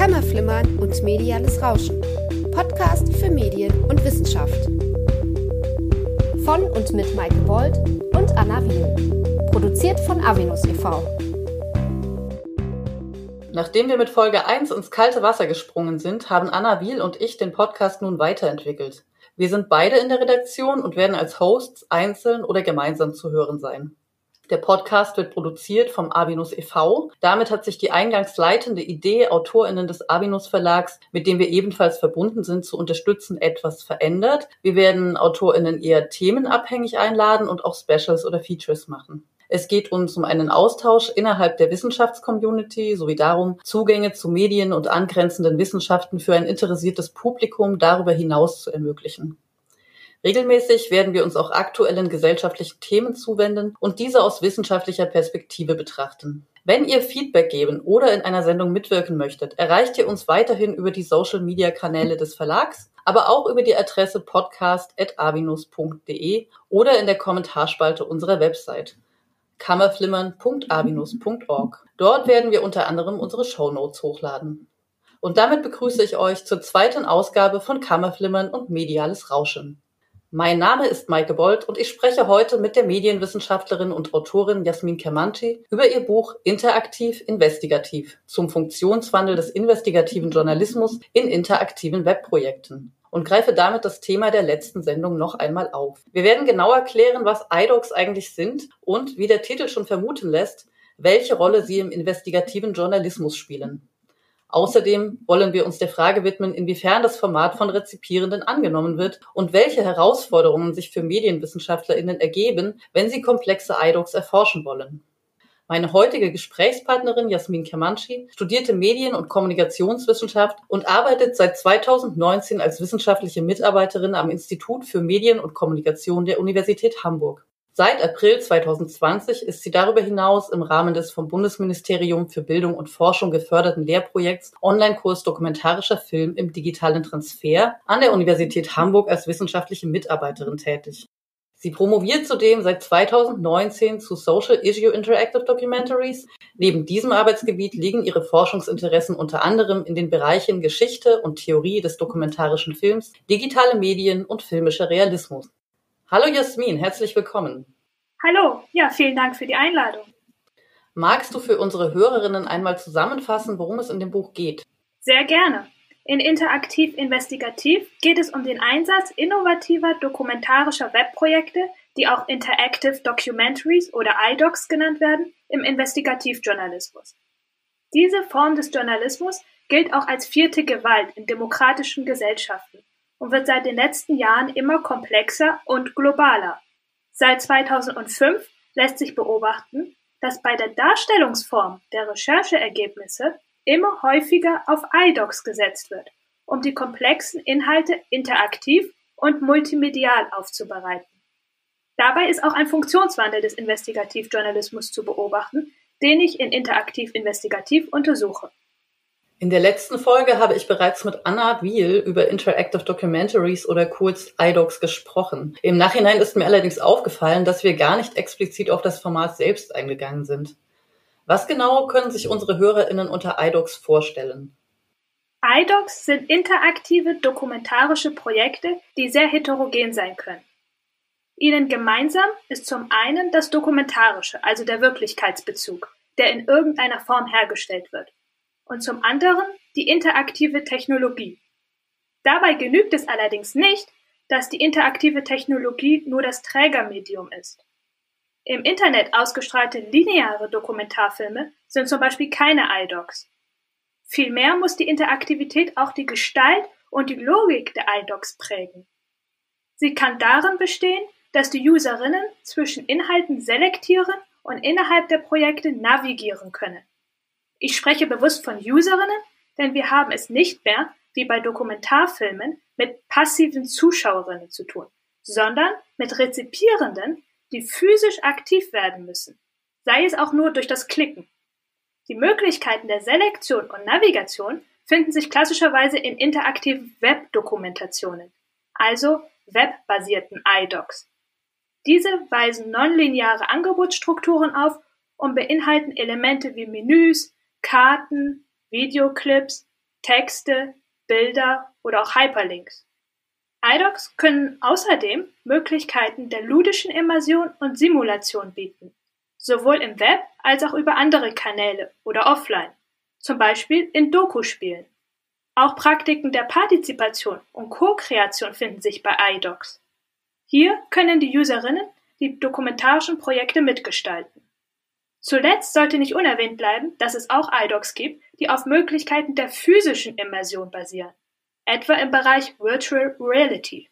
Kammerflimmern und mediales Rauschen. Podcast für Medien und Wissenschaft. Von und mit Maike Bold und Anna Wiel. Produziert von Avenus e.V. Nachdem wir mit Folge 1 ins kalte Wasser gesprungen sind, haben Anna Wiel und ich den Podcast nun weiterentwickelt. Wir sind beide in der Redaktion und werden als Hosts einzeln oder gemeinsam zu hören sein. Der Podcast wird produziert vom Abinus e.V. Damit hat sich die eingangs leitende Idee, AutorInnen des Abinus Verlags, mit dem wir ebenfalls verbunden sind, zu unterstützen, etwas verändert. Wir werden AutorInnen eher themenabhängig einladen und auch Specials oder Features machen. Es geht uns um einen Austausch innerhalb der Wissenschaftscommunity sowie darum, Zugänge zu Medien und angrenzenden Wissenschaften für ein interessiertes Publikum darüber hinaus zu ermöglichen. Regelmäßig werden wir uns auch aktuellen gesellschaftlichen Themen zuwenden und diese aus wissenschaftlicher Perspektive betrachten. Wenn ihr Feedback geben oder in einer Sendung mitwirken möchtet, erreicht ihr uns weiterhin über die Social-Media-Kanäle des Verlags, aber auch über die Adresse podcast.avinus.de oder in der Kommentarspalte unserer Website kammerflimmern.avinus.org. Dort werden wir unter anderem unsere Shownotes hochladen. Und damit begrüße ich euch zur zweiten Ausgabe von Kammerflimmern und mediales Rauschen. Mein Name ist Maike Bold und ich spreche heute mit der Medienwissenschaftlerin und Autorin Jasmin Kermanci über ihr Buch Interaktiv Investigativ zum Funktionswandel des investigativen Journalismus in interaktiven Webprojekten und greife damit das Thema der letzten Sendung noch einmal auf. Wir werden genau erklären, was IDOCs eigentlich sind und, wie der Titel schon vermuten lässt, welche Rolle sie im investigativen Journalismus spielen. Außerdem wollen wir uns der Frage widmen, inwiefern das Format von Rezipierenden angenommen wird und welche Herausforderungen sich für MedienwissenschaftlerInnen ergeben, wenn sie komplexe IDOCs erforschen wollen. Meine heutige Gesprächspartnerin Jasmin Kermanci studierte Medien- und Kommunikationswissenschaft und arbeitet seit 2019 als wissenschaftliche Mitarbeiterin am Institut für Medien und Kommunikation der Universität Hamburg. Seit April 2020 ist sie darüber hinaus im Rahmen des vom Bundesministerium für Bildung und Forschung geförderten Lehrprojekts Online-Kurs Dokumentarischer Film im digitalen Transfer an der Universität Hamburg als wissenschaftliche Mitarbeiterin tätig. Sie promoviert zudem seit 2019 zu Social Issue Interactive Documentaries. Neben diesem Arbeitsgebiet liegen ihre Forschungsinteressen unter anderem in den Bereichen Geschichte und Theorie des dokumentarischen Films, digitale Medien und filmischer Realismus. Hallo Jasmin, herzlich willkommen. Hallo, ja, vielen Dank für die Einladung. Magst du für unsere Hörerinnen einmal zusammenfassen, worum es in dem Buch geht? Sehr gerne. In Interaktiv Investigativ geht es um den Einsatz innovativer dokumentarischer Webprojekte, die auch Interactive Documentaries oder IDOCs genannt werden, im Investigativjournalismus. Diese Form des Journalismus gilt auch als vierte Gewalt in demokratischen Gesellschaften und wird seit den letzten Jahren immer komplexer und globaler. Seit 2005 lässt sich beobachten, dass bei der Darstellungsform der Rechercheergebnisse immer häufiger auf iDocs gesetzt wird, um die komplexen Inhalte interaktiv und multimedial aufzubereiten. Dabei ist auch ein Funktionswandel des Investigativjournalismus zu beobachten, den ich in Interaktiv Investigativ untersuche. In der letzten Folge habe ich bereits mit Anna Wiel über Interactive Documentaries oder kurz iDocs gesprochen. Im Nachhinein ist mir allerdings aufgefallen, dass wir gar nicht explizit auf das Format selbst eingegangen sind. Was genau können sich unsere HörerInnen unter iDocs vorstellen? iDocs sind interaktive dokumentarische Projekte, die sehr heterogen sein können. Ihnen gemeinsam ist zum einen das Dokumentarische, also der Wirklichkeitsbezug, der in irgendeiner Form hergestellt wird und zum anderen die interaktive Technologie. Dabei genügt es allerdings nicht, dass die interaktive Technologie nur das Trägermedium ist. Im Internet ausgestrahlte lineare Dokumentarfilme sind zum Beispiel keine iDocs. Vielmehr muss die Interaktivität auch die Gestalt und die Logik der iDocs prägen. Sie kann darin bestehen, dass die Userinnen zwischen Inhalten selektieren und innerhalb der Projekte navigieren können. Ich spreche bewusst von Userinnen, denn wir haben es nicht mehr, wie bei Dokumentarfilmen, mit passiven Zuschauerinnen zu tun, sondern mit Rezipierenden, die physisch aktiv werden müssen, sei es auch nur durch das Klicken. Die Möglichkeiten der Selektion und Navigation finden sich klassischerweise in interaktiven Webdokumentationen, also webbasierten iDocs. Diese weisen nonlineare Angebotsstrukturen auf und beinhalten Elemente wie Menüs, Karten, Videoclips, Texte, Bilder oder auch Hyperlinks. iDocs können außerdem Möglichkeiten der ludischen Immersion und Simulation bieten, sowohl im Web als auch über andere Kanäle oder offline, zum Beispiel in Doku-Spielen. Auch Praktiken der Partizipation und Co-Kreation finden sich bei iDocs. Hier können die Userinnen die dokumentarischen Projekte mitgestalten. Zuletzt sollte nicht unerwähnt bleiben, dass es auch iDocs gibt, die auf Möglichkeiten der physischen Immersion basieren, etwa im Bereich Virtual Reality.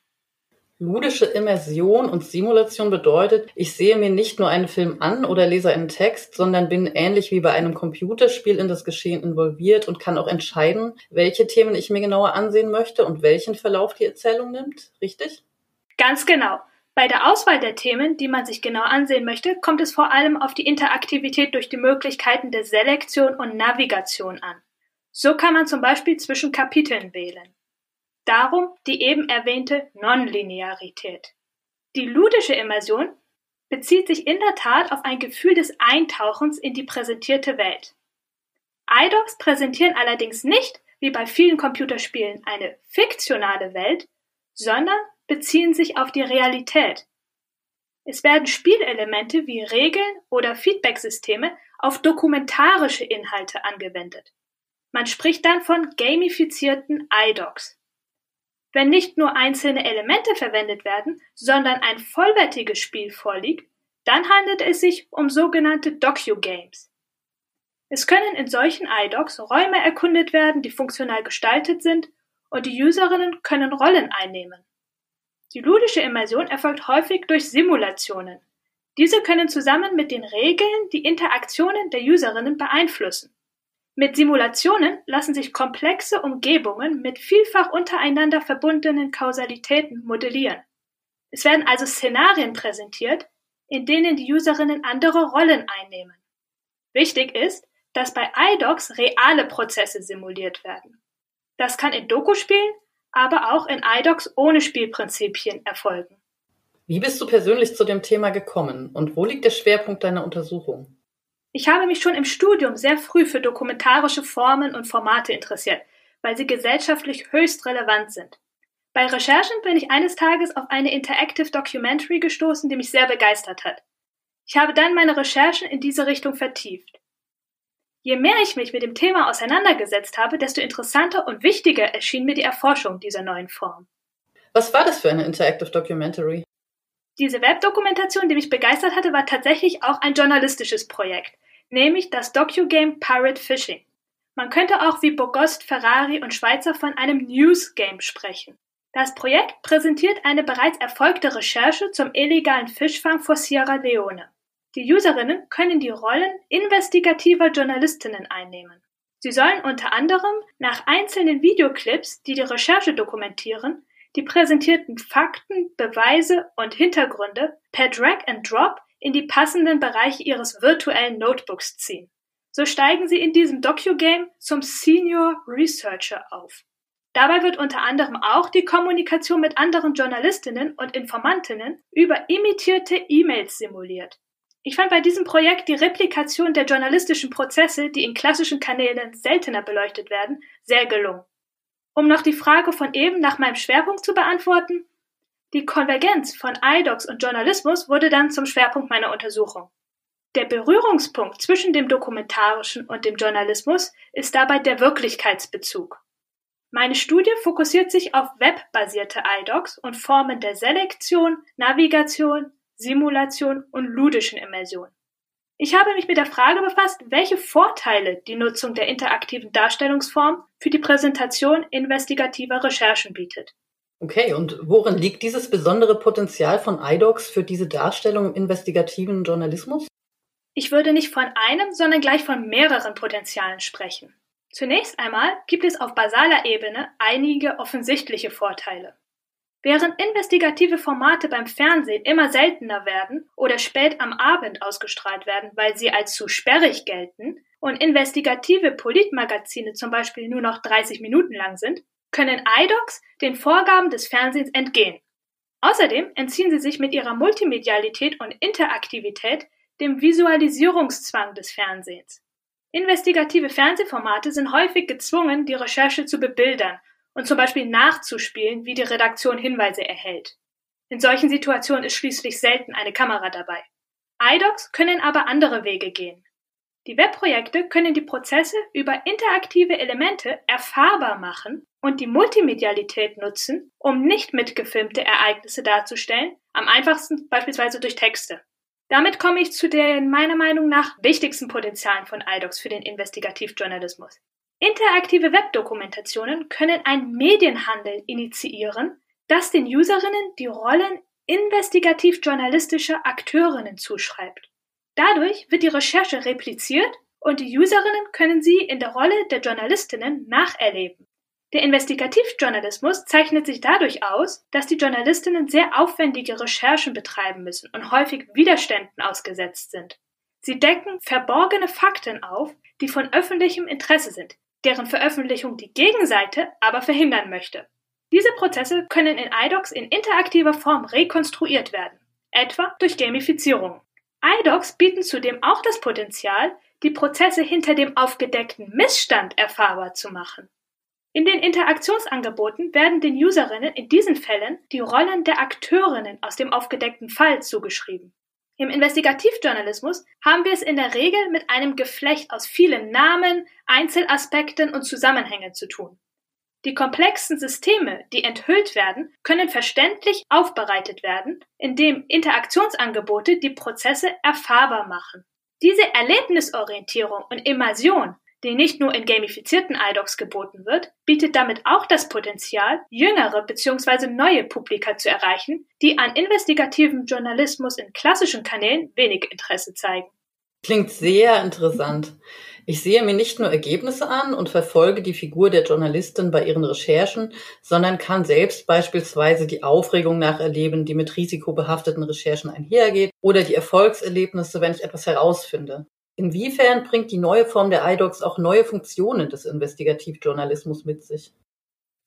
Ludische Immersion und Simulation bedeutet, ich sehe mir nicht nur einen Film an oder lese einen Text, sondern bin ähnlich wie bei einem Computerspiel in das Geschehen involviert und kann auch entscheiden, welche Themen ich mir genauer ansehen möchte und welchen Verlauf die Erzählung nimmt. Richtig? Ganz genau. Bei der Auswahl der Themen, die man sich genau ansehen möchte, kommt es vor allem auf die Interaktivität durch die Möglichkeiten der Selektion und Navigation an. So kann man zum Beispiel zwischen Kapiteln wählen. Darum die eben erwähnte Nonlinearität. Die ludische Immersion bezieht sich in der Tat auf ein Gefühl des Eintauchens in die präsentierte Welt. iDocs präsentieren allerdings nicht, wie bei vielen Computerspielen, eine fiktionale Welt, sondern beziehen sich auf die Realität. Es werden Spielelemente wie Regeln oder Feedbacksysteme auf dokumentarische Inhalte angewendet. Man spricht dann von gamifizierten iDocs. Wenn nicht nur einzelne Elemente verwendet werden, sondern ein vollwertiges Spiel vorliegt, dann handelt es sich um sogenannte Docu-Games. Es können in solchen iDocs Räume erkundet werden, die funktional gestaltet sind, und die Userinnen können Rollen einnehmen. Die ludische Immersion erfolgt häufig durch Simulationen. Diese können zusammen mit den Regeln die Interaktionen der Userinnen beeinflussen. Mit Simulationen lassen sich komplexe Umgebungen mit vielfach untereinander verbundenen Kausalitäten modellieren. Es werden also Szenarien präsentiert, in denen die Userinnen andere Rollen einnehmen. Wichtig ist, dass bei iDocs reale Prozesse simuliert werden. Das kann in Doku-Spielen, aber auch in iDocs ohne Spielprinzipien erfolgen. Wie bist du persönlich zu dem Thema gekommen und wo liegt der Schwerpunkt deiner Untersuchung? Ich habe mich schon im Studium sehr früh für dokumentarische Formen und Formate interessiert, weil sie gesellschaftlich höchst relevant sind. Bei Recherchen bin ich eines Tages auf eine Interactive Documentary gestoßen, die mich sehr begeistert hat. Ich habe dann meine Recherchen in diese Richtung vertieft. Je mehr ich mich mit dem Thema auseinandergesetzt habe, desto interessanter und wichtiger erschien mir die Erforschung dieser neuen Form. Was war das für eine Interactive Documentary? Diese Webdokumentation, die mich begeistert hatte, war tatsächlich auch ein journalistisches Projekt, nämlich das Docu-Game Pirate Fishing. Man könnte auch wie Bogost, Ferrari und Schweizer von einem News-Game sprechen. Das Projekt präsentiert eine bereits erfolgte Recherche zum illegalen Fischfang vor Sierra Leone. Die Userinnen können die Rollen investigativer Journalistinnen einnehmen. Sie sollen unter anderem nach einzelnen Videoclips, die die Recherche dokumentieren, die präsentierten Fakten, Beweise und Hintergründe per Drag and Drop in die passenden Bereiche Ihres virtuellen Notebooks ziehen. So steigen Sie in diesem Docu-Game zum Senior Researcher auf. Dabei wird unter anderem auch die Kommunikation mit anderen Journalistinnen und Informantinnen über imitierte E-Mails simuliert. Ich fand bei diesem Projekt die Replikation der journalistischen Prozesse, die in klassischen Kanälen seltener beleuchtet werden, sehr gelungen. Um noch die Frage von eben nach meinem Schwerpunkt zu beantworten, die Konvergenz von iDocs und Journalismus wurde dann zum Schwerpunkt meiner Untersuchung. Der Berührungspunkt zwischen dem Dokumentarischen und dem Journalismus ist dabei der Wirklichkeitsbezug. Meine Studie fokussiert sich auf webbasierte iDocs und Formen der Selektion, Navigation, Simulation und ludischen Immersion. Ich habe mich mit der Frage befasst, welche Vorteile die Nutzung der interaktiven Darstellungsform für die Präsentation investigativer Recherchen bietet. Okay, und worin liegt dieses besondere Potenzial von iDocs für diese Darstellung im investigativen Journalismus? Ich würde nicht von einem, sondern gleich von mehreren Potenzialen sprechen. Zunächst einmal gibt es auf basaler Ebene einige offensichtliche Vorteile. Während investigative Formate beim Fernsehen immer seltener werden oder spät am Abend ausgestrahlt werden, weil sie als zu sperrig gelten, und investigative Politmagazine zum Beispiel nur noch 30 Minuten lang sind, können iDocs den Vorgaben des Fernsehens entgehen. Außerdem entziehen sie sich mit ihrer Multimedialität und Interaktivität dem Visualisierungszwang des Fernsehens. Investigative Fernsehformate sind häufig gezwungen, die Recherche zu bebildern und zum Beispiel nachzuspielen, wie die Redaktion Hinweise erhält. In solchen Situationen ist schließlich selten eine Kamera dabei. iDocs können aber andere Wege gehen. Die Webprojekte können die Prozesse über interaktive Elemente erfahrbar machen und die Multimedialität nutzen, um nicht mitgefilmte Ereignisse darzustellen, am einfachsten beispielsweise durch Texte. Damit komme ich zu den meiner Meinung nach wichtigsten Potenzialen von iDocs für den Investigativjournalismus. Interaktive Webdokumentationen können ein Medienhandel initiieren, das den Userinnen die Rollen investigativ-journalistischer Akteurinnen zuschreibt. Dadurch wird die Recherche repliziert und die Userinnen können sie in der Rolle der Journalistinnen nacherleben. Der Investigativjournalismus zeichnet sich dadurch aus, dass die Journalistinnen sehr aufwendige Recherchen betreiben müssen und häufig Widerständen ausgesetzt sind. Sie decken verborgene Fakten auf, die von öffentlichem Interesse sind, deren Veröffentlichung die Gegenseite aber verhindern möchte. Diese Prozesse können in iDocs in interaktiver Form rekonstruiert werden, etwa durch Gamifizierung. iDocs bieten zudem auch das Potenzial, die Prozesse hinter dem aufgedeckten Missstand erfahrbar zu machen. In den Interaktionsangeboten werden den Userinnen in diesen Fällen die Rollen der Akteurinnen aus dem aufgedeckten Fall zugeschrieben. Im Investigativjournalismus haben wir es in der Regel mit einem Geflecht aus vielen Namen, Einzelaspekten und Zusammenhängen zu tun. Die komplexen Systeme, die enthüllt werden, können verständlich aufbereitet werden, indem Interaktionsangebote die Prozesse erfahrbar machen. Diese Erlebnisorientierung und Immersion, die nicht nur in gamifizierten iDocs geboten wird, bietet damit auch das Potenzial, jüngere bzw. neue Publika zu erreichen, die an investigativem Journalismus in klassischen Kanälen wenig Interesse zeigen. Klingt sehr interessant. Ich sehe mir nicht nur Ergebnisse an und verfolge die Figur der Journalistin bei ihren Recherchen, sondern kann selbst beispielsweise die Aufregung nacherleben, die mit risikobehafteten Recherchen einhergeht, oder die Erfolgserlebnisse, wenn ich etwas herausfinde. Inwiefern bringt die neue Form der iDocs auch neue Funktionen des Investigativjournalismus mit sich?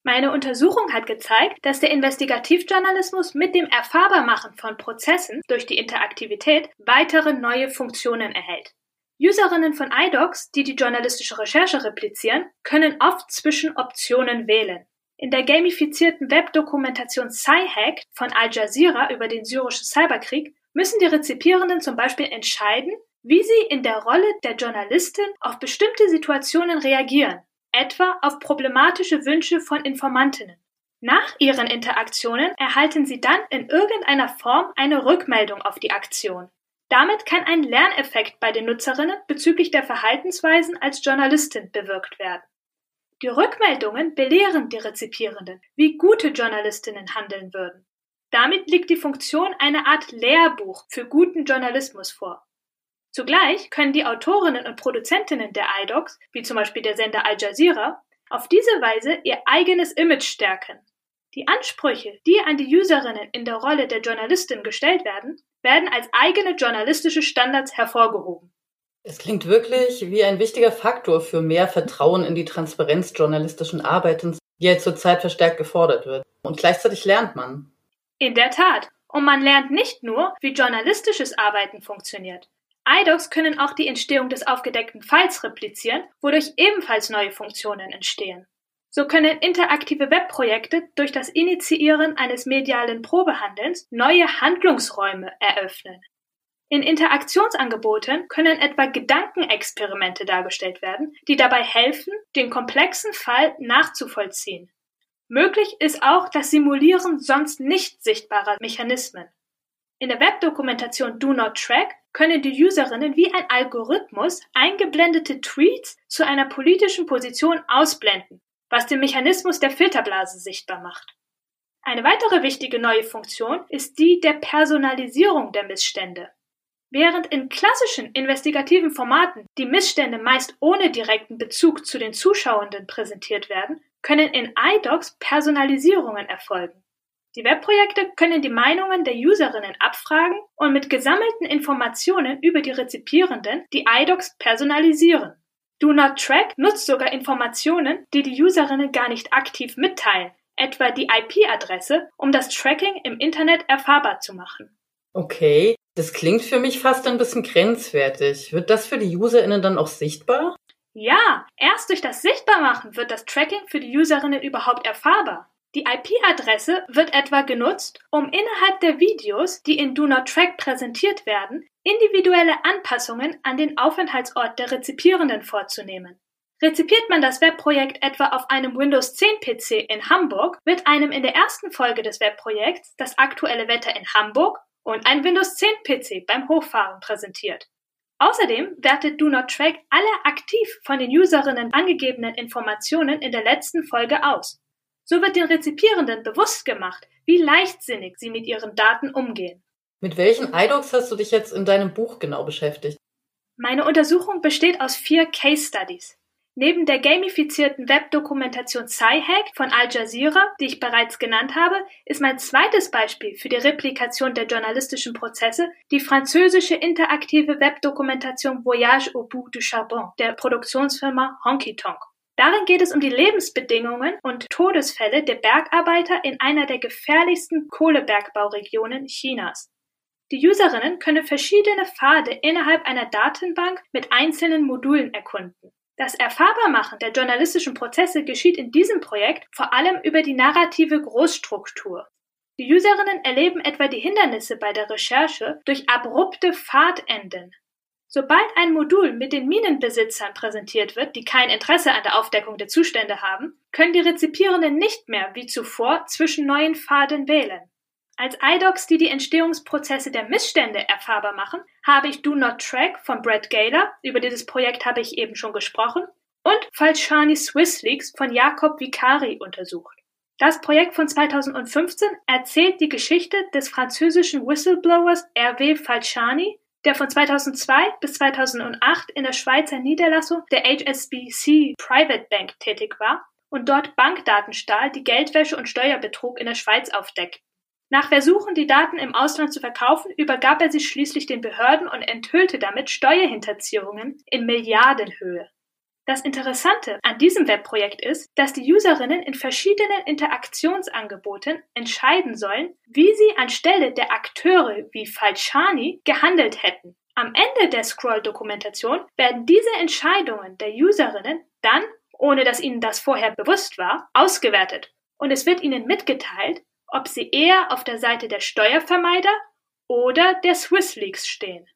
Meine Untersuchung hat gezeigt, dass der Investigativjournalismus mit dem Erfahrbarmachen von Prozessen durch die Interaktivität weitere neue Funktionen erhält. Userinnen von iDocs, die die journalistische Recherche replizieren, können oft zwischen Optionen wählen. In der gamifizierten Webdokumentation Sci-Hack von Al Jazeera über den syrischen Cyberkrieg müssen die Rezipierenden zum Beispiel entscheiden, wie sie in der Rolle der Journalistin auf bestimmte Situationen reagieren, etwa auf problematische Wünsche von Informantinnen. Nach ihren Interaktionen erhalten sie dann in irgendeiner Form eine Rückmeldung auf die Aktion. Damit kann ein Lerneffekt bei den Nutzerinnen bezüglich der Verhaltensweisen als Journalistin bewirkt werden. Die Rückmeldungen belehren die Rezipierenden, wie gute Journalistinnen handeln würden. Damit liegt die Funktion eine Art Lehrbuch für guten Journalismus vor. Zugleich können die Autorinnen und Produzentinnen der iDocs, wie zum Beispiel der Sender Al Jazeera, auf diese Weise ihr eigenes Image stärken. Die Ansprüche, die an die Userinnen in der Rolle der Journalistin gestellt werden, werden als eigene journalistische Standards hervorgehoben. Es klingt wirklich wie ein wichtiger Faktor für mehr Vertrauen in die Transparenz journalistischen Arbeitens, die ja zurzeit verstärkt gefordert wird. Und gleichzeitig lernt man. In der Tat. Und man lernt nicht nur, wie journalistisches Arbeiten funktioniert. iDocs können auch die Entstehung des aufgedeckten Falls replizieren, wodurch ebenfalls neue Funktionen entstehen. So können interaktive Webprojekte durch das Initiieren eines medialen Probehandelns neue Handlungsräume eröffnen. In Interaktionsangeboten können etwa Gedankenexperimente dargestellt werden, die dabei helfen, den komplexen Fall nachzuvollziehen. Möglich ist auch das Simulieren sonst nicht sichtbarer Mechanismen. In der Webdokumentation Do Not Track können die Userinnen wie ein Algorithmus eingeblendete Tweets zu einer politischen Position ausblenden was den Mechanismus der Filterblase sichtbar macht. Eine weitere wichtige neue Funktion ist die der Personalisierung der Missstände. Während in klassischen investigativen Formaten die Missstände meist ohne direkten Bezug zu den Zuschauenden präsentiert werden, können in iDocs Personalisierungen erfolgen. Die Webprojekte können die Meinungen der Userinnen abfragen und mit gesammelten Informationen über die Rezipierenden die iDocs personalisieren. Do Not Track nutzt sogar Informationen, die die Userinnen gar nicht aktiv mitteilen, etwa die IP-Adresse, um das Tracking im Internet erfahrbar zu machen. Okay, Das klingt für mich fast ein bisschen grenzwertig. Wird das für die UserInnen dann auch sichtbar? Ja, erst durch das Sichtbarmachen wird das Tracking für die Userinnen überhaupt erfahrbar. Die IP-Adresse wird etwa genutzt, um innerhalb der Videos, die in Do Not Track präsentiert werden, individuelle Anpassungen an den Aufenthaltsort der Rezipierenden vorzunehmen. Rezipiert man das Webprojekt etwa auf einem Windows 10 PC in Hamburg, wird einem in der ersten Folge des Webprojekts das aktuelle Wetter in Hamburg und ein Windows 10 PC beim Hochfahren präsentiert. Außerdem wertet Do Not Track alle aktiv von den Userinnen angegebenen Informationen in der letzten Folge aus. So wird den Rezipierenden bewusst gemacht, wie leichtsinnig sie mit ihren Daten umgehen. Mit welchen iDocs hast du dich jetzt in deinem Buch genau beschäftigt? Meine Untersuchung besteht aus vier Case Studies. Neben der gamifizierten Webdokumentation Sci-Hack von Al Jazeera, die ich bereits genannt habe, ist mein zweites Beispiel für die Replikation der journalistischen Prozesse die französische interaktive Webdokumentation Voyage au bout du charbon der Produktionsfirma Honky Tonk. Darin geht es um die Lebensbedingungen und Todesfälle der Bergarbeiter in einer der gefährlichsten Kohlebergbauregionen Chinas. Die Userinnen können verschiedene Pfade innerhalb einer Datenbank mit einzelnen Modulen erkunden. Das Erfahrbarmachen der journalistischen Prozesse geschieht in diesem Projekt vor allem über die narrative Großstruktur. Die Userinnen erleben etwa die Hindernisse bei der Recherche durch abrupte Pfadenden. Sobald ein Modul mit den Minenbesitzern präsentiert wird, die kein Interesse an der Aufdeckung der Zustände haben, können die Rezipierenden nicht mehr wie zuvor zwischen neuen Pfaden wählen. Als iDocs, die die Entstehungsprozesse der Missstände erfahrbar machen, habe ich Do Not Track von Brad Gaylor, über dieses Projekt habe ich eben schon gesprochen, und Falciani Swiss Leaks von Jakob Vicari untersucht. Das Projekt von 2015 erzählt die Geschichte des französischen Whistleblowers Hervé Falciani, der von 2002 bis 2008 in der Schweizer Niederlassung der HSBC Private Bank tätig war und dort Bankdaten stahl, die Geldwäsche und Steuerbetrug in der Schweiz aufdeckt. Nach Versuchen, die Daten im Ausland zu verkaufen, übergab er sie schließlich den Behörden und enthüllte damit Steuerhinterziehungen in Milliardenhöhe. Das Interessante an diesem Webprojekt ist, dass die Userinnen in verschiedenen Interaktionsangeboten entscheiden sollen, wie sie anstelle der Akteure wie Falciani gehandelt hätten. Am Ende der Scroll-Dokumentation werden diese Entscheidungen der Userinnen dann, ohne dass ihnen das vorher bewusst war, ausgewertet und es wird ihnen mitgeteilt, ob sie eher auf der Seite der Steuervermeider oder der Swissleaks stehen.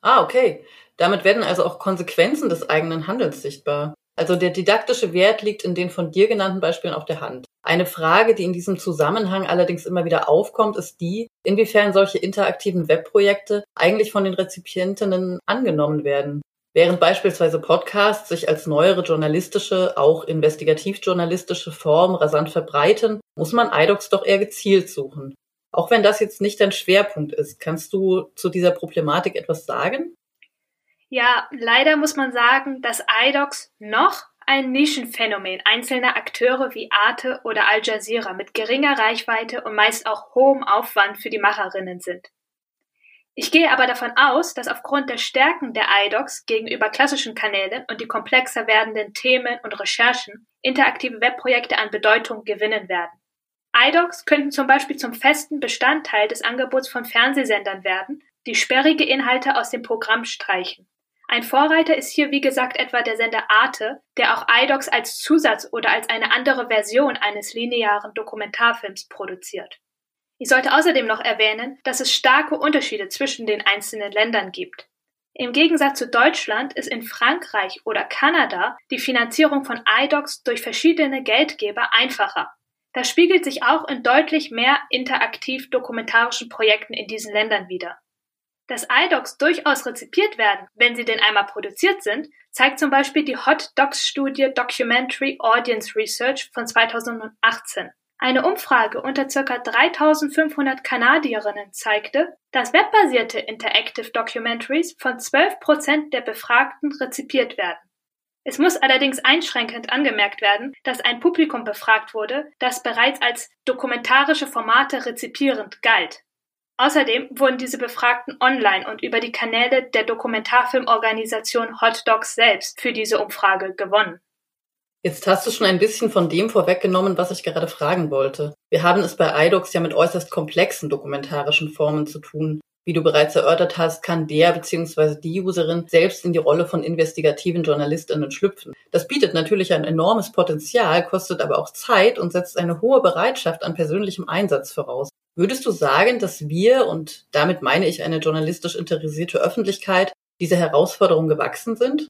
Ah, okay. Damit werden also auch Konsequenzen des eigenen Handels sichtbar. Also der didaktische Wert liegt in den von dir genannten Beispielen auf der Hand. Eine Frage, die in diesem Zusammenhang allerdings immer wieder aufkommt, ist die, inwiefern solche interaktiven Webprojekte eigentlich von den Rezipientinnen angenommen werden. Während beispielsweise Podcasts sich als neuere journalistische, auch investigativjournalistische Form rasant verbreiten, muss man iDocs doch eher gezielt suchen. Auch wenn das jetzt nicht dein Schwerpunkt ist, kannst du zu dieser Problematik etwas sagen? Ja, leider muss man sagen, dass iDocs noch ein Nischenphänomen einzelner Akteure wie Arte oder Al Jazeera mit geringer Reichweite und meist auch hohem Aufwand für die Macherinnen sind. Ich gehe aber davon aus, dass aufgrund der Stärken der iDocs gegenüber klassischen Kanälen und die komplexer werdenden Themen und Recherchen interaktive Webprojekte an Bedeutung gewinnen werden. iDocs könnten zum Beispiel zum festen Bestandteil des Angebots von Fernsehsendern werden, die sperrige Inhalte aus dem Programm streichen. Ein Vorreiter ist hier wie gesagt etwa der Sender Arte, der auch iDocs als Zusatz oder als eine andere Version eines linearen Dokumentarfilms produziert. Ich sollte außerdem noch erwähnen, dass es starke Unterschiede zwischen den einzelnen Ländern gibt. Im Gegensatz zu Deutschland ist in Frankreich oder Kanada die Finanzierung von iDocs durch verschiedene Geldgeber einfacher. Das spiegelt sich auch in deutlich mehr interaktiv dokumentarischen Projekten in diesen Ländern wider. Dass iDocs durchaus rezipiert werden, wenn sie denn einmal produziert sind, zeigt zum Beispiel die Hot Docs Studie Documentary Audience Research von 2018. Eine Umfrage unter ca. 3500 Kanadierinnen zeigte, dass webbasierte Interactive Documentaries von 12 Prozent der Befragten rezipiert werden. Es muss allerdings einschränkend angemerkt werden, dass ein Publikum befragt wurde, das bereits als dokumentarische Formate rezipierend galt. Außerdem wurden diese Befragten online und über die Kanäle der Dokumentarfilmorganisation Hot Docs selbst für diese Umfrage gewonnen. Jetzt hast du schon ein bisschen von dem vorweggenommen, was ich gerade fragen wollte. Wir haben es bei iDocs ja mit äußerst komplexen dokumentarischen Formen zu tun. Wie du bereits erörtert hast, kann der bzw. die Userin selbst in die Rolle von investigativen JournalistInnen schlüpfen. Das bietet natürlich ein enormes Potenzial, kostet aber auch Zeit und setzt eine hohe Bereitschaft an persönlichem Einsatz voraus. Würdest du sagen, dass wir, und damit meine ich eine journalistisch interessierte Öffentlichkeit, diese Herausforderung gewachsen sind?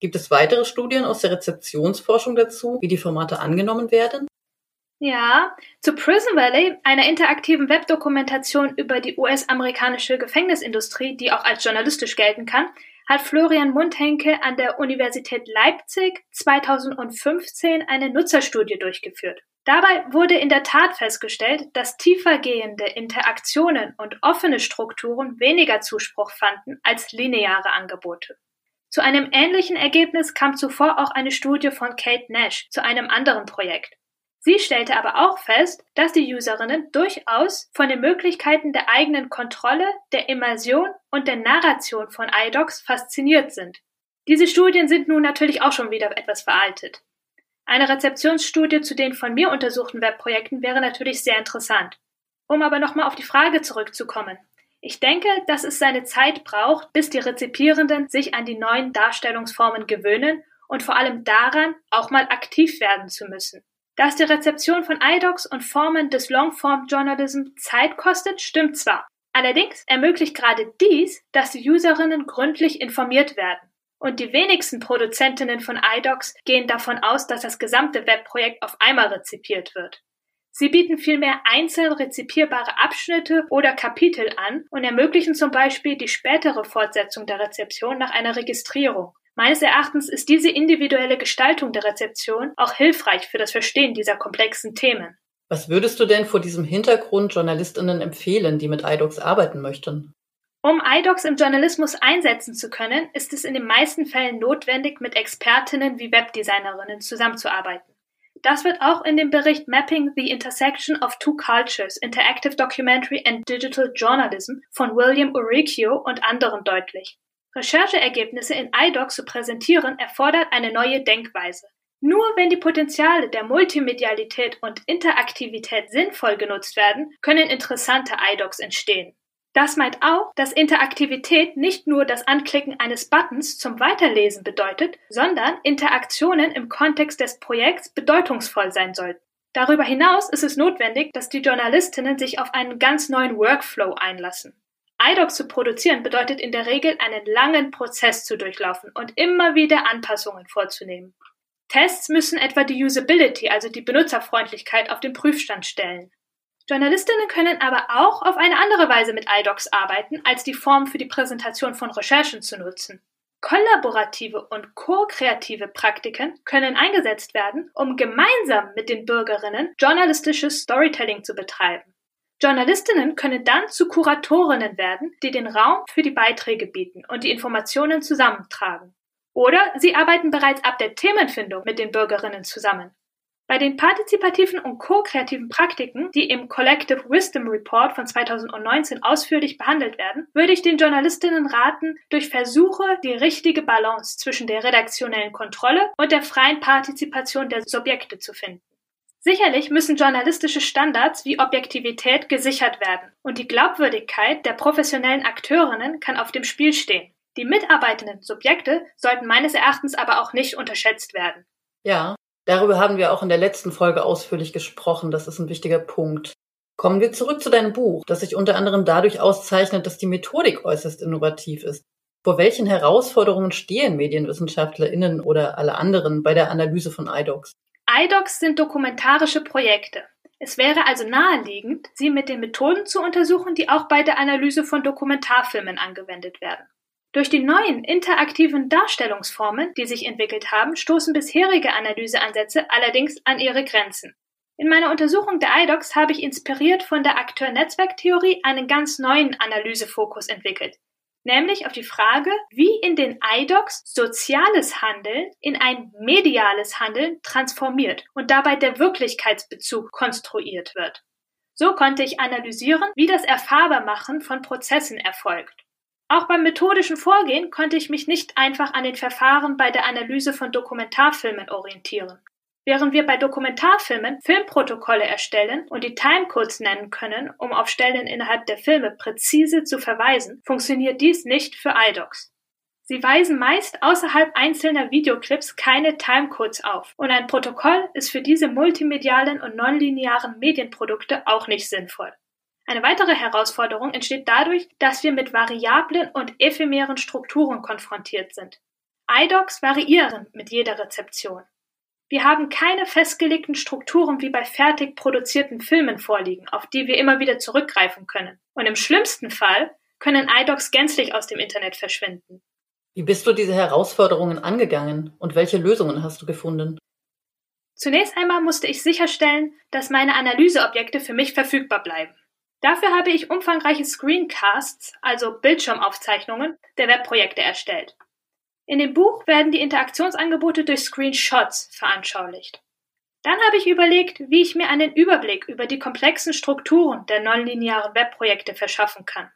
Gibt es weitere Studien aus der Rezeptionsforschung dazu, wie die Formate angenommen werden? Ja, zu Prison Valley, einer interaktiven Webdokumentation über die US-amerikanische Gefängnisindustrie, die auch als journalistisch gelten kann, hat Florian Mundhenke an der Universität Leipzig 2015 eine Nutzerstudie durchgeführt. Dabei wurde in der Tat festgestellt, dass tiefergehende Interaktionen und offene Strukturen weniger Zuspruch fanden als lineare Angebote. Zu einem ähnlichen Ergebnis kam zuvor auch eine Studie von Kate Nash zu einem anderen Projekt. Sie stellte aber auch fest, dass die Userinnen durchaus von den Möglichkeiten der eigenen Kontrolle, der Immersion und der Narration von iDocs fasziniert sind. Diese Studien sind nun natürlich auch schon wieder etwas veraltet. Eine Rezeptionsstudie zu den von mir untersuchten Webprojekten wäre natürlich sehr interessant. Um aber nochmal auf die Frage zurückzukommen. Ich denke, dass es seine Zeit braucht, bis die Rezipierenden sich an die neuen Darstellungsformen gewöhnen und vor allem daran, auch mal aktiv werden zu müssen. Dass die Rezeption von iDocs und Formen des Longform-Journalism Zeit kostet, stimmt zwar. Allerdings ermöglicht gerade dies, dass die Userinnen gründlich informiert werden. Und die wenigsten Produzentinnen von iDocs gehen davon aus, dass das gesamte Webprojekt auf einmal rezipiert wird. Sie bieten vielmehr einzeln rezipierbare Abschnitte oder Kapitel an und ermöglichen zum Beispiel die spätere Fortsetzung der Rezeption nach einer Registrierung. Meines Erachtens ist diese individuelle Gestaltung der Rezeption auch hilfreich für das Verstehen dieser komplexen Themen. Was würdest du denn vor diesem Hintergrund Journalistinnen empfehlen, die mit iDocs arbeiten möchten? Um iDocs im Journalismus einsetzen zu können, ist es in den meisten Fällen notwendig, mit Expertinnen wie Webdesignerinnen zusammenzuarbeiten. Das wird auch in dem Bericht Mapping the Intersection of Two Cultures, Interactive Documentary and Digital Journalism von William Uricchio und anderen deutlich. Rechercheergebnisse in iDoc zu präsentieren erfordert eine neue Denkweise. Nur wenn die Potenziale der Multimedialität und Interaktivität sinnvoll genutzt werden, können interessante iDocs entstehen. Das meint auch, dass Interaktivität nicht nur das Anklicken eines Buttons zum Weiterlesen bedeutet, sondern Interaktionen im Kontext des Projekts bedeutungsvoll sein sollten. Darüber hinaus ist es notwendig, dass die Journalistinnen sich auf einen ganz neuen Workflow einlassen iDocs zu produzieren bedeutet in der Regel einen langen Prozess zu durchlaufen und immer wieder Anpassungen vorzunehmen. Tests müssen etwa die Usability, also die Benutzerfreundlichkeit, auf den Prüfstand stellen. Journalistinnen können aber auch auf eine andere Weise mit iDocs arbeiten, als die Form für die Präsentation von Recherchen zu nutzen. Kollaborative und ko-kreative Praktiken können eingesetzt werden, um gemeinsam mit den Bürgerinnen journalistisches Storytelling zu betreiben. Journalistinnen können dann zu Kuratorinnen werden, die den Raum für die Beiträge bieten und die Informationen zusammentragen. Oder sie arbeiten bereits ab der Themenfindung mit den Bürgerinnen zusammen. Bei den partizipativen und ko-kreativen Praktiken, die im Collective Wisdom Report von 2019 ausführlich behandelt werden, würde ich den Journalistinnen raten, durch Versuche die richtige Balance zwischen der redaktionellen Kontrolle und der freien Partizipation der Subjekte zu finden. Sicherlich müssen journalistische Standards wie Objektivität gesichert werden und die Glaubwürdigkeit der professionellen Akteurinnen kann auf dem Spiel stehen. Die mitarbeitenden Subjekte sollten meines Erachtens aber auch nicht unterschätzt werden. Ja, darüber haben wir auch in der letzten Folge ausführlich gesprochen. Das ist ein wichtiger Punkt. Kommen wir zurück zu deinem Buch, das sich unter anderem dadurch auszeichnet, dass die Methodik äußerst innovativ ist. Vor welchen Herausforderungen stehen MedienwissenschaftlerInnen oder alle anderen bei der Analyse von iDocs? iDocs sind dokumentarische Projekte. Es wäre also naheliegend, sie mit den Methoden zu untersuchen, die auch bei der Analyse von Dokumentarfilmen angewendet werden. Durch die neuen interaktiven Darstellungsformen, die sich entwickelt haben, stoßen bisherige Analyseansätze allerdings an ihre Grenzen. In meiner Untersuchung der iDocs habe ich inspiriert von der Akteur-Netzwerktheorie einen ganz neuen Analysefokus entwickelt, nämlich auf die Frage, wie in den iDocs soziales Handeln in ein mediales Handeln transformiert und dabei der Wirklichkeitsbezug konstruiert wird. So konnte ich analysieren, wie das Erfahrbarmachen von Prozessen erfolgt. Auch beim methodischen Vorgehen konnte ich mich nicht einfach an den Verfahren bei der Analyse von Dokumentarfilmen orientieren. Während wir bei Dokumentarfilmen Filmprotokolle erstellen und die Timecodes nennen können, um auf Stellen innerhalb der Filme präzise zu verweisen, funktioniert dies nicht für iDocs. Sie weisen meist außerhalb einzelner Videoclips keine Timecodes auf und ein Protokoll ist für diese multimedialen und nonlinearen Medienprodukte auch nicht sinnvoll. Eine weitere Herausforderung entsteht dadurch, dass wir mit variablen und ephemeren Strukturen konfrontiert sind. iDocs variieren mit jeder Rezeption. Wir haben keine festgelegten Strukturen wie bei fertig produzierten Filmen vorliegen, auf die wir immer wieder zurückgreifen können. Und im schlimmsten Fall können iDocs gänzlich aus dem Internet verschwinden. Wie bist du diese Herausforderungen angegangen und welche Lösungen hast du gefunden? Zunächst einmal musste ich sicherstellen, dass meine Analyseobjekte für mich verfügbar bleiben. Dafür habe ich umfangreiche Screencasts, also Bildschirmaufzeichnungen der Webprojekte erstellt. In dem Buch werden die Interaktionsangebote durch Screenshots veranschaulicht. Dann habe ich überlegt, wie ich mir einen Überblick über die komplexen Strukturen der nonlinearen Webprojekte verschaffen kann.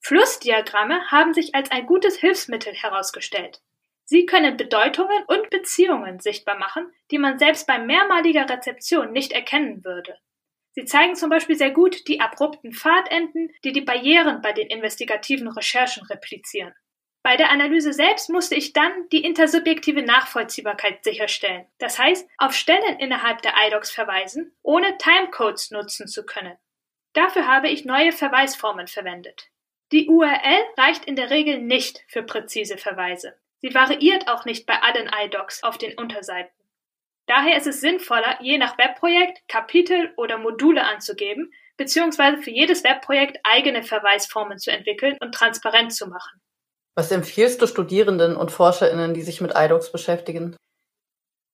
Flussdiagramme haben sich als ein gutes Hilfsmittel herausgestellt. Sie können Bedeutungen und Beziehungen sichtbar machen, die man selbst bei mehrmaliger Rezeption nicht erkennen würde. Sie zeigen zum Beispiel sehr gut die abrupten Pfadenden, die die Barrieren bei den investigativen Recherchen replizieren. Bei der Analyse selbst musste ich dann die intersubjektive Nachvollziehbarkeit sicherstellen. Das heißt, auf Stellen innerhalb der iDocs verweisen, ohne Timecodes nutzen zu können. Dafür habe ich neue Verweisformen verwendet. Die URL reicht in der Regel nicht für präzise Verweise. Sie variiert auch nicht bei allen iDocs auf den Unterseiten. Daher ist es sinnvoller, je nach Webprojekt Kapitel oder Module anzugeben, beziehungsweise für jedes Webprojekt eigene Verweisformen zu entwickeln und transparent zu machen. Was empfiehlst du Studierenden und ForscherInnen, die sich mit iDocs beschäftigen?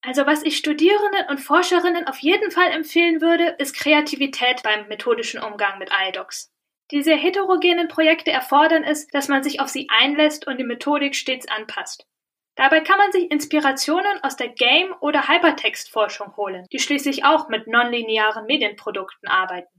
Also was ich Studierenden und Forscherinnen auf jeden Fall empfehlen würde, ist Kreativität beim methodischen Umgang mit iDocs. Diese heterogenen Projekte erfordern es, dass man sich auf sie einlässt und die Methodik stets anpasst. Dabei kann man sich Inspirationen aus der Game- oder Hypertextforschung holen, die schließlich auch mit nonlinearen Medienprodukten arbeiten.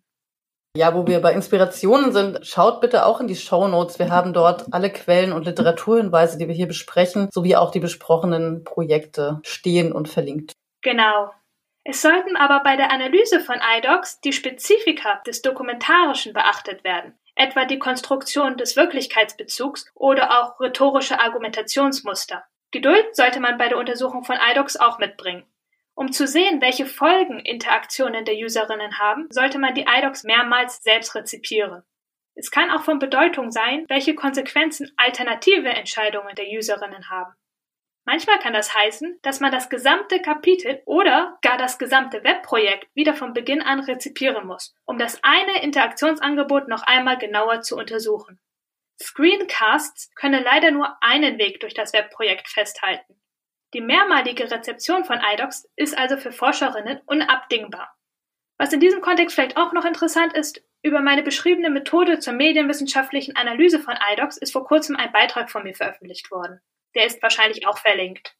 Ja, wo wir bei Inspirationen sind, schaut bitte auch in die Show Notes. Wir haben dort alle Quellen und Literaturhinweise, die wir hier besprechen, sowie auch die besprochenen Projekte stehen und verlinkt. Genau. Es sollten aber bei der Analyse von iDocs die Spezifika des Dokumentarischen beachtet werden, etwa die Konstruktion des Wirklichkeitsbezugs oder auch rhetorische Argumentationsmuster. Geduld sollte man bei der Untersuchung von iDocs auch mitbringen. Um zu sehen, welche Folgen Interaktionen der Userinnen haben, sollte man die iDocs mehrmals selbst rezipieren. Es kann auch von Bedeutung sein, welche Konsequenzen alternative Entscheidungen der Userinnen haben. Manchmal kann das heißen, dass man das gesamte Kapitel oder gar das gesamte Webprojekt wieder von Beginn an rezipieren muss, um das eine Interaktionsangebot noch einmal genauer zu untersuchen. Screencasts können leider nur einen Weg durch das Webprojekt festhalten. Die mehrmalige Rezeption von iDocs ist also für Forscherinnen unabdingbar. Was in diesem Kontext vielleicht auch noch interessant ist, über meine beschriebene Methode zur medienwissenschaftlichen Analyse von iDocs ist vor kurzem ein Beitrag von mir veröffentlicht worden. Der ist wahrscheinlich auch verlinkt.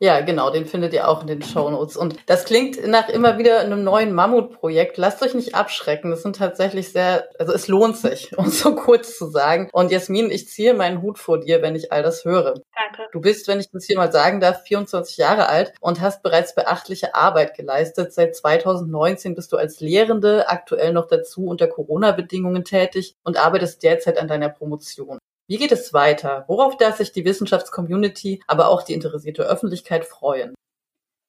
Ja, genau, den findet ihr auch in den Show Notes. Und das klingt nach immer wieder einem neuen Mammutprojekt. Lasst euch nicht abschrecken. Das sind tatsächlich sehr, also es lohnt sich, um so kurz zu sagen. Und Jasmin, ich ziehe meinen Hut vor dir, wenn ich all das höre. Danke. Du bist, wenn ich das hier mal sagen darf, 24 Jahre alt und hast bereits beachtliche Arbeit geleistet. Seit 2019 bist du als Lehrende aktuell noch dazu unter Corona-Bedingungen tätig und arbeitest derzeit an deiner Promotion. Wie geht es weiter? Worauf darf sich die Wissenschaftscommunity, aber auch die interessierte Öffentlichkeit freuen?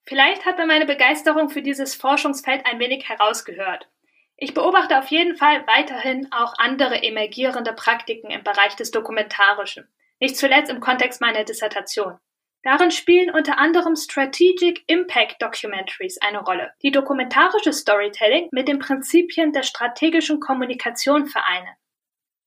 Vielleicht hat man meine Begeisterung für dieses Forschungsfeld ein wenig herausgehört. Ich beobachte auf jeden Fall weiterhin auch andere emergierende Praktiken im Bereich des Dokumentarischen, nicht zuletzt im Kontext meiner Dissertation. Darin spielen unter anderem Strategic Impact Documentaries eine Rolle, die dokumentarische Storytelling mit den Prinzipien der strategischen Kommunikation vereinen.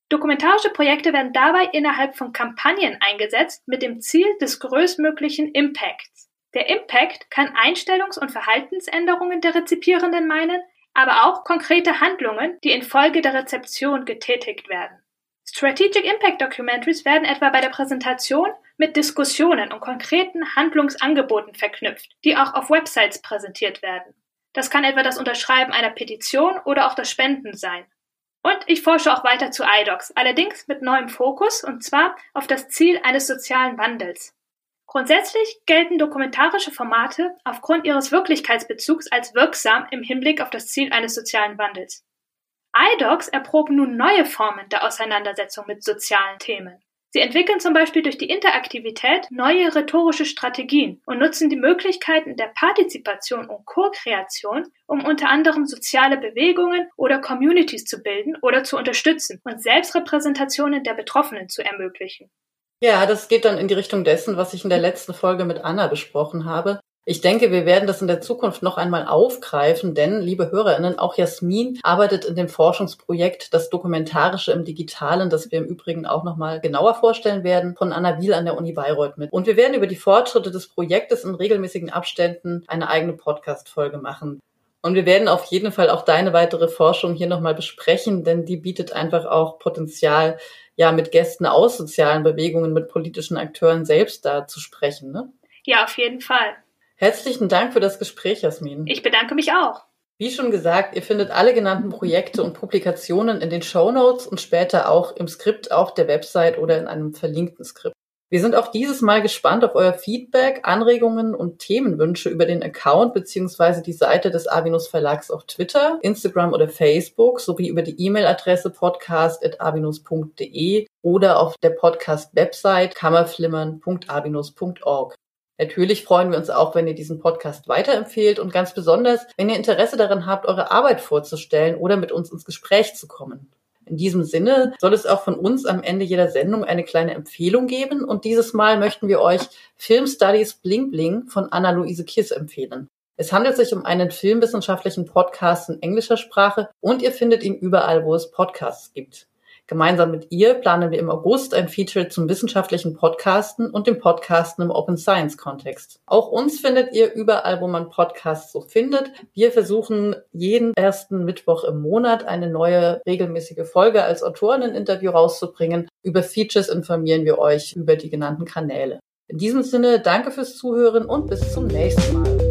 Dokumentarische Projekte werden dabei innerhalb von Kampagnen eingesetzt mit dem Ziel des größtmöglichen Impacts. Der Impact kann Einstellungs- und Verhaltensänderungen der Rezipierenden meinen, aber auch konkrete Handlungen, die infolge der Rezeption getätigt werden. Strategic Impact Documentaries werden etwa bei der Präsentation mit Diskussionen und konkreten Handlungsangeboten verknüpft, die auch auf Websites präsentiert werden. Das kann etwa das Unterschreiben einer Petition oder auch das Spenden sein. Und ich forsche auch weiter zu iDocs, allerdings mit neuem Fokus, und zwar auf das Ziel eines sozialen Wandels. Grundsätzlich gelten dokumentarische Formate aufgrund ihres Wirklichkeitsbezugs als wirksam im Hinblick auf das Ziel eines sozialen Wandels. iDocs erproben nun neue Formen der Auseinandersetzung mit sozialen Themen. Sie entwickeln zum Beispiel durch die Interaktivität neue rhetorische Strategien und nutzen die Möglichkeiten der Partizipation und Co-Kreation, um unter anderem soziale Bewegungen oder Communities zu bilden oder zu unterstützen und Selbstrepräsentationen der Betroffenen zu ermöglichen. Ja, das geht dann in die Richtung dessen, was ich in der letzten Folge mit Anna besprochen habe. Ich denke, wir werden das in der Zukunft noch einmal aufgreifen, denn, liebe Hörerinnen, auch Jasmin arbeitet in dem Forschungsprojekt Das Dokumentarische im Digitalen, das wir im Übrigen auch noch mal genauer vorstellen werden, von Anna Wiel an der Uni Bayreuth mit. Und wir werden über die Fortschritte des Projektes in regelmäßigen Abständen eine eigene Podcast-Folge machen. Und wir werden auf jeden Fall auch deine weitere Forschung hier nochmal besprechen, denn die bietet einfach auch Potenzial, ja, mit Gästen aus sozialen Bewegungen, mit politischen Akteuren selbst da zu sprechen. Ne? Ja, auf jeden Fall. Herzlichen Dank für das Gespräch, Jasmin. Ich bedanke mich auch. Wie schon gesagt, ihr findet alle genannten Projekte und Publikationen in den Show Notes und später auch im Skript auf der Website oder in einem verlinkten Skript. Wir sind auch dieses Mal gespannt auf euer Feedback, Anregungen und Themenwünsche über den Account beziehungsweise die Seite des Avinus Verlags auf Twitter, Instagram oder Facebook sowie über die E-Mail-Adresse podcast.avinus.de oder auf der Podcast-Website kammerflimmern.avinus.org. Natürlich freuen wir uns auch, wenn ihr diesen Podcast weiterempfehlt und ganz besonders, wenn ihr Interesse daran habt, eure Arbeit vorzustellen oder mit uns ins Gespräch zu kommen. In diesem Sinne soll es auch von uns am Ende jeder Sendung eine kleine Empfehlung geben und dieses Mal möchten wir euch Film Studies Bling Bling von Anna-Luise Kiss empfehlen. Es handelt sich um einen filmwissenschaftlichen Podcast in englischer Sprache und ihr findet ihn überall, wo es Podcasts gibt. Gemeinsam mit ihr planen wir im August ein Feature zum wissenschaftlichen Podcasten und dem Podcasten im Open Science Kontext. Auch uns findet ihr überall, wo man Podcasts so findet. Wir versuchen jeden ersten Mittwoch im Monat eine neue regelmäßige Folge als Autorinnen-Interview rauszubringen. Über Features informieren wir euch über die genannten Kanäle. In diesem Sinne, danke fürs Zuhören und bis zum nächsten Mal.